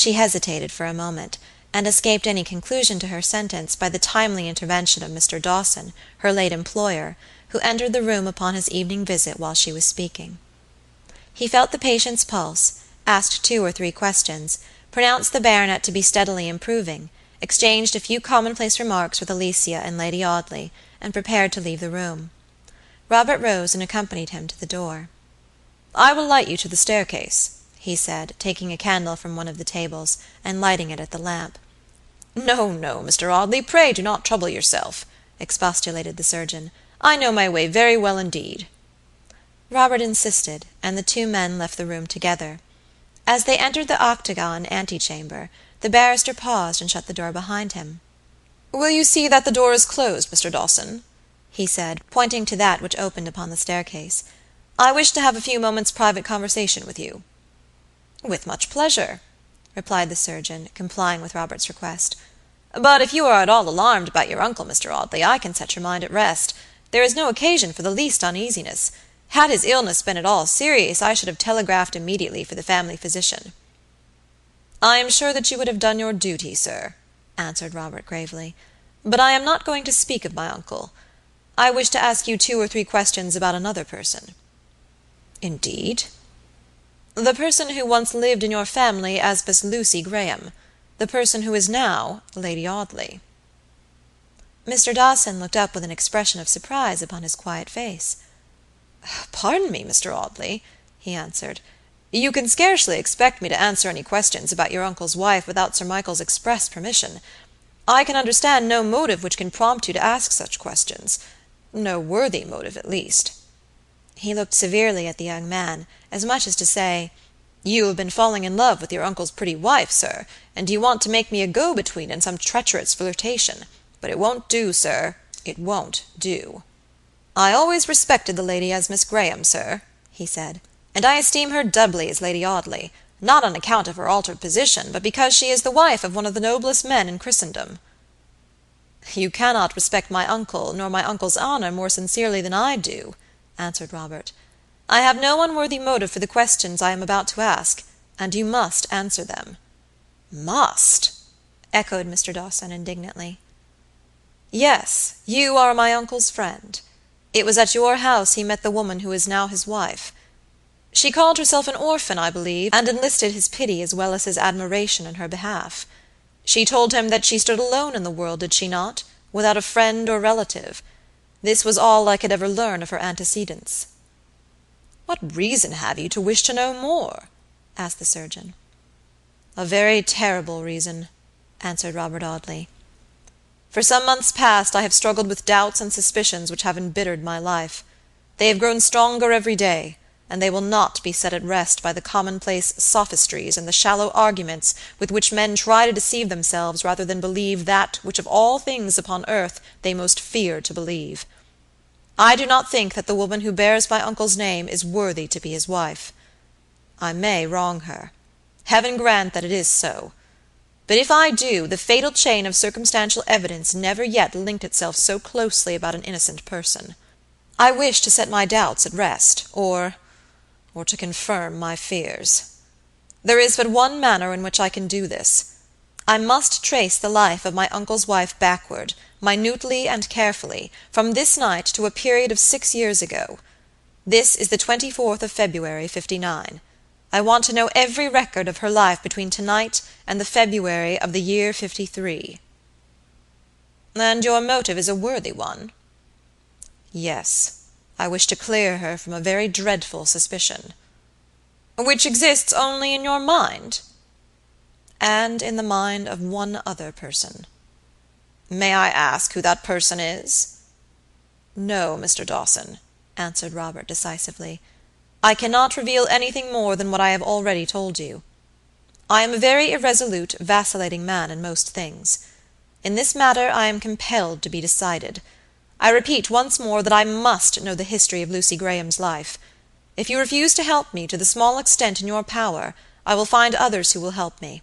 She hesitated for a moment, and escaped any conclusion to her sentence by the timely intervention of Mr. Dawson, her late employer, who entered the room upon his evening visit while she was speaking. He felt the patient's pulse, asked two or three questions, pronounced the baronet to be steadily improving, exchanged a few commonplace remarks with Alicia and Lady Audley, and prepared to leave the room. Robert rose and accompanied him to the door. "I will light you to the staircase," he said, taking a candle from one of the tables, and lighting it at the lamp. "No, no, Mr. Audley, pray do not trouble yourself," expostulated the surgeon. "I know my way very well indeed." Robert insisted, and the two men left the room together. As they entered the octagon antechamber, the barrister paused and shut the door behind him. "Will you see that the door is closed, Mr. Dawson?" he said, pointing to that which opened upon the staircase. I wish to have a few moments' private conversation with you." "With much pleasure," replied the surgeon, complying with Robert's request. "But if you are at all alarmed about your uncle, Mr. Audley, I can set your mind at rest. There is no occasion for the least uneasiness. Had his illness been at all serious I should have telegraphed immediately for the family physician." "I am sure that you would have done your duty, sir," answered Robert gravely. "But I am not going to speak of my uncle. I wish to ask you two or three questions about another person. "Indeed?" "The person who once lived in your family as Miss Lucy Graham; the person who is now Lady Audley." Mr. Dawson looked up with an expression of surprise upon his quiet face. "Pardon me, Mr. Audley," he answered. "You can scarcely expect me to answer any questions about your uncle's wife without Sir Michael's express permission. I can understand no motive which can prompt you to ask such questions no worthy motive, at least. He looked severely at the young man, as much as to say, "You have been falling in love with your uncle's pretty wife, sir, and you want to make me a go between in some treacherous flirtation; but it won't do, sir, it won't do." "I always respected the lady as Miss Graham, sir," he said, "and I esteem her doubly as Lady Audley, not on account of her altered position, but because she is the wife of one of the noblest men in Christendom." "You cannot respect my uncle nor my uncle's honor more sincerely than I do answered Robert. "I have no unworthy motive for the questions I am about to ask, and you must answer them." "Must!" echoed Mr. Dawson, indignantly. "Yes, you are my uncle's friend. It was at your house he met the woman who is now his wife. She called herself an orphan, I believe, and enlisted his pity as well as his admiration in her behalf. She told him that she stood alone in the world, did she not, without a friend or relative? This was all I could ever learn of her antecedents." "What reason have you to wish to know more?" asked the surgeon. "A very terrible reason," answered Robert Audley. "For some months past I have struggled with doubts and suspicions which have embittered my life. They have grown stronger every day, and they will not be set at rest by the commonplace sophistries and the shallow arguments with which men try to deceive themselves rather than believe that which of all things upon earth they most fear to believe. I do not think that the woman who bears my uncle's name is worthy to be his wife. I may wrong her. Heaven grant that it is so. But if I do, the fatal chain of circumstantial evidence never yet linked itself so closely about an innocent person. I wish to set my doubts at rest, or or to confirm my fears. There is but one manner in which I can do this. I must trace the life of my uncle's wife backward, minutely and carefully, from this night to a period of six years ago. This is the twenty fourth of February, '59. I want to know every record of her life between to night and the February of the year '53." "And your motive is a worthy one?" "Yes. I wish to clear her from a very dreadful suspicion." "Which exists only in your mind?" "And in the mind of one other person." "May I ask who that person is?" "No, Mr. Dawson," answered Robert, decisively. "I cannot reveal anything more than what I have already told you. I am a very irresolute, vacillating man in most things. In this matter I am compelled to be decided. I repeat once more that I must know the history of Lucy Graham's life. If you refuse to help me to the small extent in your power, I will find others who will help me.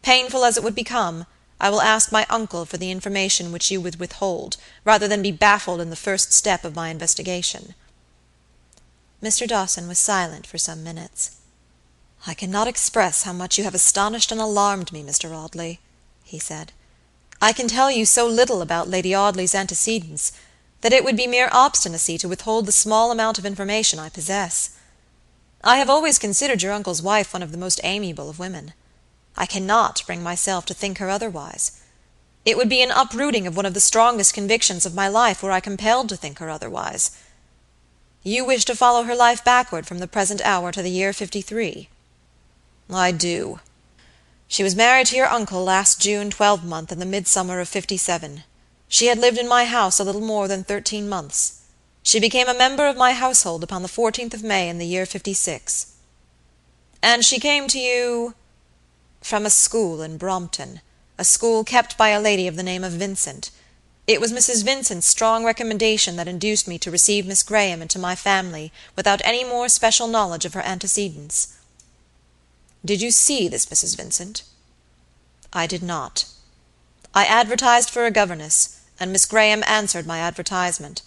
Painful as it would become, I will ask my uncle for the information which you would withhold, rather than be baffled in the first step of my investigation." Mr. Dawson was silent for some minutes. "I cannot express how much you have astonished and alarmed me, Mr. Audley," he said. "I can tell you so little about Lady Audley's antecedents, that it would be mere obstinacy to withhold the small amount of information I possess. I have always considered your uncle's wife one of the most amiable of women. I cannot bring myself to think her otherwise. It would be an uprooting of one of the strongest convictions of my life were I compelled to think her otherwise. You wish to follow her life backward from the present hour to the year '53?" "I do. She was married to your uncle last June twelvemonth in the midsummer of fifty seven. She had lived in my house a little more than thirteen months. She became a member of my household upon the fourteenth of May in the year '56." "And she came to you?" "From a school in Brompton a school kept by a lady of the name of Vincent. It was Mrs. Vincent's strong recommendation that induced me to receive Miss Graham into my family without any more special knowledge of her antecedents." "Did you see this Mrs. Vincent?" "I did not. I advertised for a governess, and Miss Graham answered my advertisement.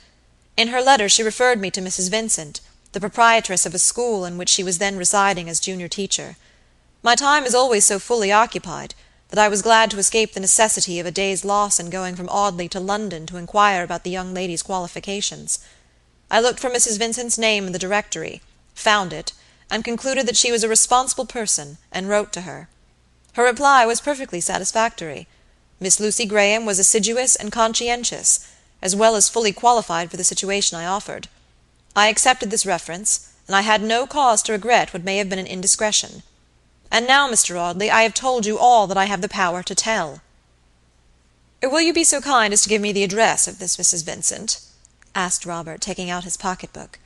In her letter she referred me to Mrs. Vincent, the proprietress of a school in which she was then residing as junior teacher. My time is always so fully occupied that I was glad to escape the necessity of a day's loss in going from Audley to London to inquire about the young lady's qualifications. I looked for Mrs. Vincent's name in the directory, found it, and concluded that she was a responsible person, and wrote to her. Her reply was perfectly satisfactory. Miss Lucy Graham was assiduous and conscientious, as well as fully qualified for the situation I offered. I accepted this reference, and I had no cause to regret what may have been an indiscretion. And now, Mr. Audley, I have told you all that I have the power to tell." "Will you be so kind as to give me the address of this Mrs. Vincent?" asked Robert, taking out his pocket book.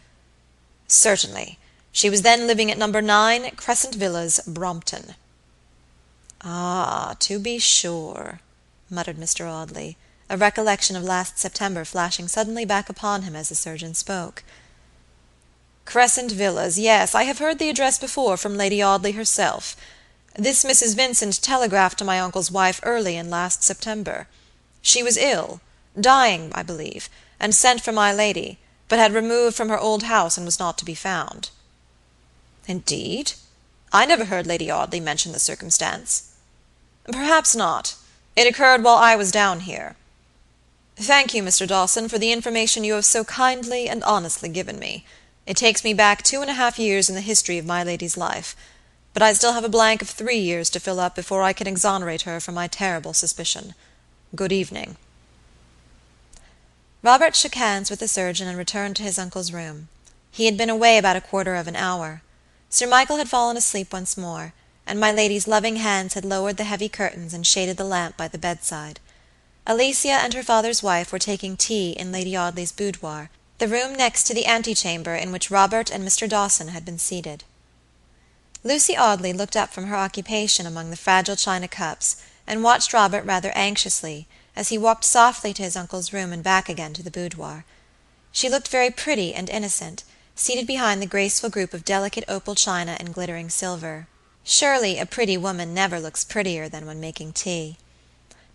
"Certainly. She was then living at No. 9 Crescent Villas, Brompton." "Ah, to be sure," muttered Mr. Audley, a recollection of last September flashing suddenly back upon him as the surgeon spoke. Crescent Villas, yes, I have heard the address before from Lady Audley herself. This Mrs. Vincent telegraphed to my uncle's wife early in last September. She was ill, dying, I believe, and sent for my lady, but had removed from her old house and was not to be found." "Indeed! I never heard Lady Audley mention the circumstance." "Perhaps not. It occurred while I was down here. Thank you, Mr. Dawson, for the information you have so kindly and honestly given me. It takes me back two and a half years in the history of my lady's life, but I still have a blank of three years to fill up before I can exonerate her from my terrible suspicion. Good evening." Robert shook hands with the surgeon and returned to his uncle's room. He had been away about a quarter of an hour. Sir Michael had fallen asleep once more, and my lady's loving hands had lowered the heavy curtains and shaded the lamp by the bedside. Alicia and her father's wife were taking tea in Lady Audley's boudoir the room next to the antechamber in which Robert and Mr. Dawson had been seated. Lucy Audley looked up from her occupation among the fragile china cups, and watched Robert rather anxiously, as he walked softly to his uncle's room and back again to the boudoir. She looked very pretty and innocent, seated behind the graceful group of delicate opal china and glittering silver. Surely a pretty woman never looks prettier than when making tea.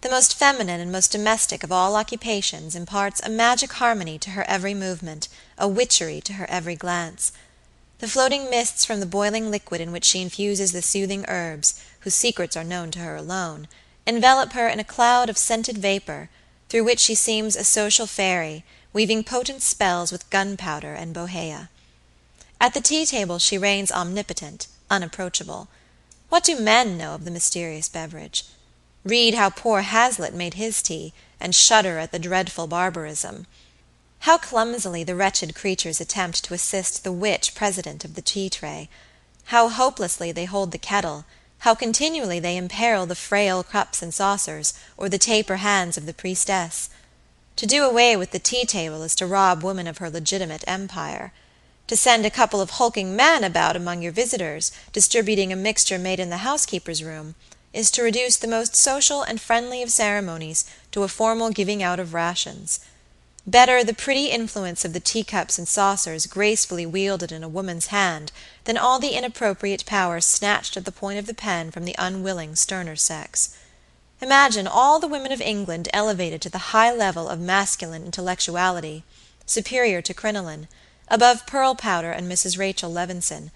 The most feminine and most domestic of all occupations imparts a magic harmony to her every movement, a witchery to her every glance. The floating mists from the boiling liquid in which she infuses the soothing herbs, whose secrets are known to her alone, envelop her in a cloud of scented vapor, through which she seems a social fairy, weaving potent spells with gunpowder and bohea. At the tea table she reigns omnipotent, unapproachable. What do men know of the mysterious beverage? Read how poor Hazlitt made his tea, and shudder at the dreadful barbarism. How clumsily the wretched creatures attempt to assist the witch president of the tea tray! How hopelessly they hold the kettle, how continually they imperil the frail cups and saucers, or the taper hands of the priestess! To do away with the tea table is to rob woman of her legitimate empire. To send a couple of hulking men about among your visitors, distributing a mixture made in the housekeeper's room is to reduce the most social and friendly of ceremonies to a formal giving out of rations. Better the pretty influence of the teacups and saucers gracefully wielded in a woman's hand than all the inappropriate power snatched at the point of the pen from the unwilling sterner sex. Imagine all the women of England elevated to the high level of masculine intellectuality, superior to crinoline, above pearl powder and Mrs. Rachel Levinson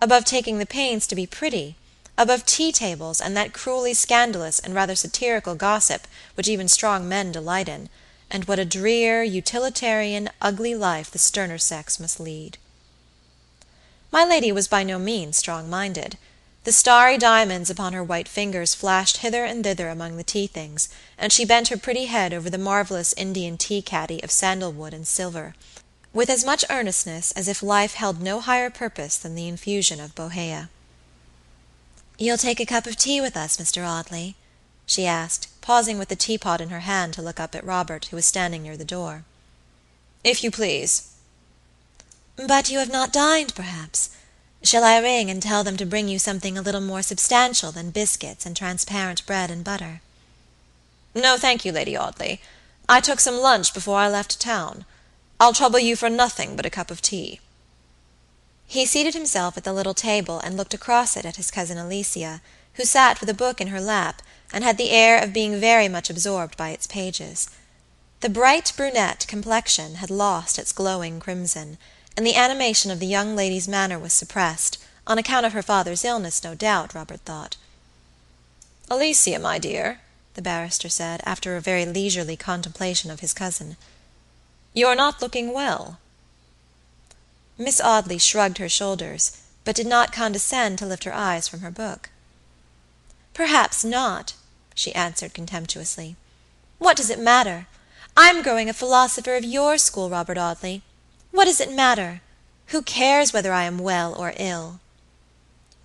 above taking the pains to be pretty, above tea tables and that cruelly scandalous and rather satirical gossip which even strong men delight in, and what a drear, utilitarian, ugly life the sterner sex must lead. My lady was by no means strong minded. The starry diamonds upon her white fingers flashed hither and thither among the tea things, and she bent her pretty head over the marvelous Indian tea caddy of sandalwood and silver, with as much earnestness as if life held no higher purpose than the infusion of Bohea. "You'll take a cup of tea with us, Mr. Audley?" she asked, pausing with the teapot in her hand to look up at Robert, who was standing near the door. "If you please." "But you have not dined, perhaps? Shall I ring and tell them to bring you something a little more substantial than biscuits and transparent bread and butter?" "No, thank you, Lady Audley. I took some lunch before I left town. I'll trouble you for nothing but a cup of tea." He seated himself at the little table and looked across it at his cousin Alicia, who sat with a book in her lap, and had the air of being very much absorbed by its pages. The bright brunette complexion had lost its glowing crimson and the animation of the young lady's manner was suppressed, on account of her father's illness, no doubt, Robert thought. "Alicia, my dear," the barrister said, after a very leisurely contemplation of his cousin, "you're not looking well." Miss Audley shrugged her shoulders, but did not condescend to lift her eyes from her book. "Perhaps not," she answered contemptuously. "What does it matter? I'm growing a philosopher of your school, Robert Audley. What does it matter? Who cares whether I am well or ill?"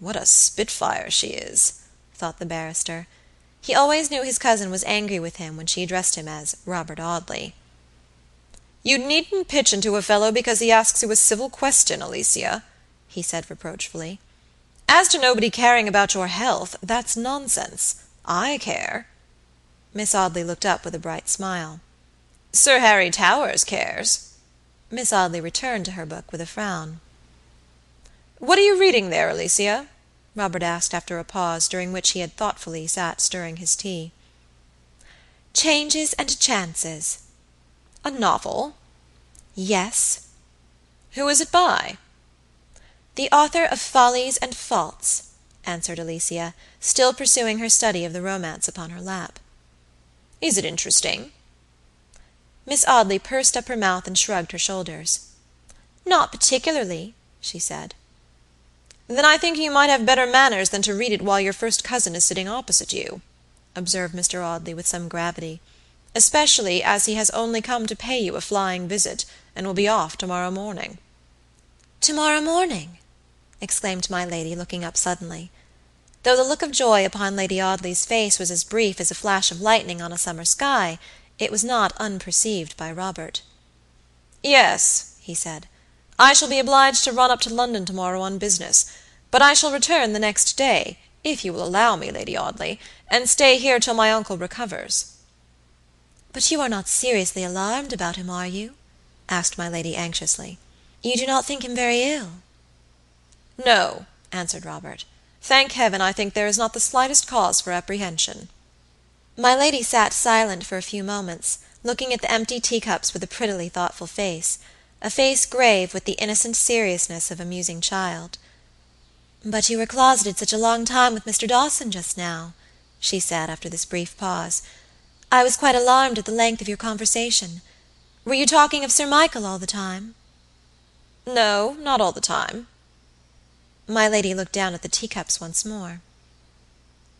"What a spitfire she is!" thought the barrister. He always knew his cousin was angry with him when she addressed him as Robert Audley. "You needn't pitch into a fellow because he asks you a civil question, Alicia," he said reproachfully. "As to nobody caring about your health, that's nonsense. I care." Miss Audley looked up with a bright smile. "Sir Harry Towers cares." Miss Audley returned to her book with a frown. "What are you reading there, Alicia?" Robert asked after a pause, during which he had thoughtfully sat stirring his tea. "Changes and Chances." "A novel?" "Yes." "Who is it by?" "The author of Follies and Faults," answered Alicia, still pursuing her study of the romance upon her lap. "Is it interesting?" Miss Audley pursed up her mouth and shrugged her shoulders. "Not particularly," she said. "Then I think you might have better manners than to read it while your first cousin is sitting opposite you," observed Mr. Audley, with some gravity, "especially as he has only come to pay you a flying visit, and will be off to morrow morning." "To morrow morning!" exclaimed my lady, looking up suddenly. Though the look of joy upon Lady Audley's face was as brief as a flash of lightning on a summer sky. It was not unperceived by Robert. "Yes," he said, "I shall be obliged to run up to London to morrow on business, but I shall return the next day, if you will allow me, Lady Audley, and stay here till my uncle recovers." "But you are not seriously alarmed about him, are you?" asked my lady anxiously. "You do not think him very ill?" "No," answered Robert. "Thank Heaven, I think there is not the slightest cause for apprehension." My lady sat silent for a few moments, looking at the empty teacups with a prettily thoughtful face, a face grave with the innocent seriousness of a musing child. "But you were closeted such a long time with Mr. Dawson just now," she said, after this brief pause. "I was quite alarmed at the length of your conversation. Were you talking of Sir Michael all the time?" "No, not all the time." My lady looked down at the teacups once more.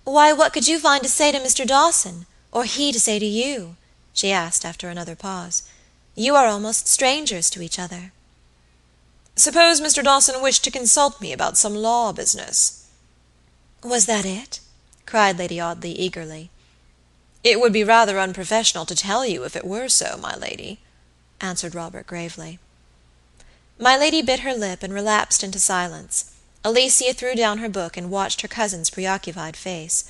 "Why, what could you find to say to Mr. Dawson, or he to say to you?" she asked, after another pause. "You are almost strangers to each other." "Suppose Mr. Dawson wished to consult me about some law business?" "Was that it?" cried Lady Audley, eagerly. "It would be rather unprofessional to tell you if it were so, my lady," answered Robert gravely. My lady bit her lip and relapsed into silence. Alicia threw down her book and watched her cousin's preoccupied face.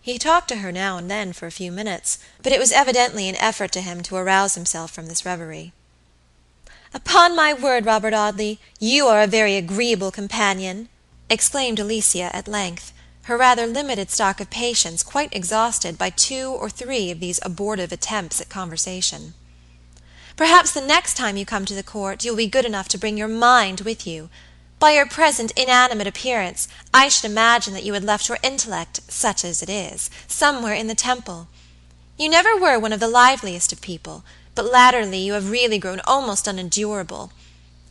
He talked to her now and then for a few minutes, but it was evidently an effort to him to arouse himself from this reverie. "Upon my word, Robert Audley, you are a very agreeable companion!" exclaimed Alicia at length, her rather limited stock of patience quite exhausted by two or three of these abortive attempts at conversation. "Perhaps the next time you come to the Court you will be good enough to bring your mind with you. By your present inanimate appearance, I should imagine that you had left your intellect, such as it is, somewhere in the Temple. You never were one of the liveliest of people, but latterly you have really grown almost unendurable.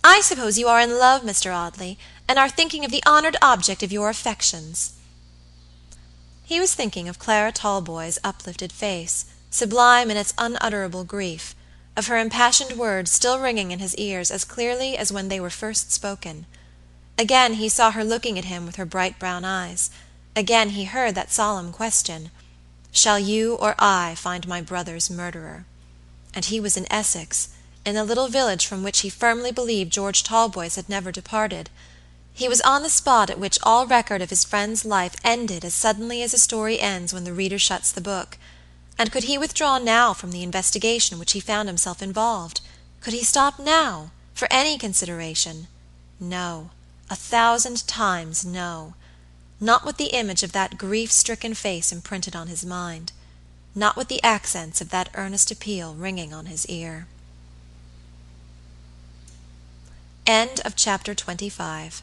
I suppose you are in love, Mr. Audley, and are thinking of the honored object of your affections." He was thinking of Clara Talboys' uplifted face, sublime in its unutterable grief; of her impassioned words still ringing in his ears as clearly as when they were first spoken. Again he saw her looking at him with her bright brown eyes; again he heard that solemn question, "Shall you or I find my brother's murderer?" And he was in Essex, in the little village from which he firmly believed George Talboys had never departed. He was on the spot at which all record of his friend's life ended as suddenly as a story ends when the reader shuts the book; and could he withdraw now from the investigation in which he found himself involved? Could he stop now, for any consideration? No, a thousand times no. Not with the image of that grief stricken face imprinted on his mind; not with the accents of that earnest appeal ringing on his ear. CHAPTER XXVI.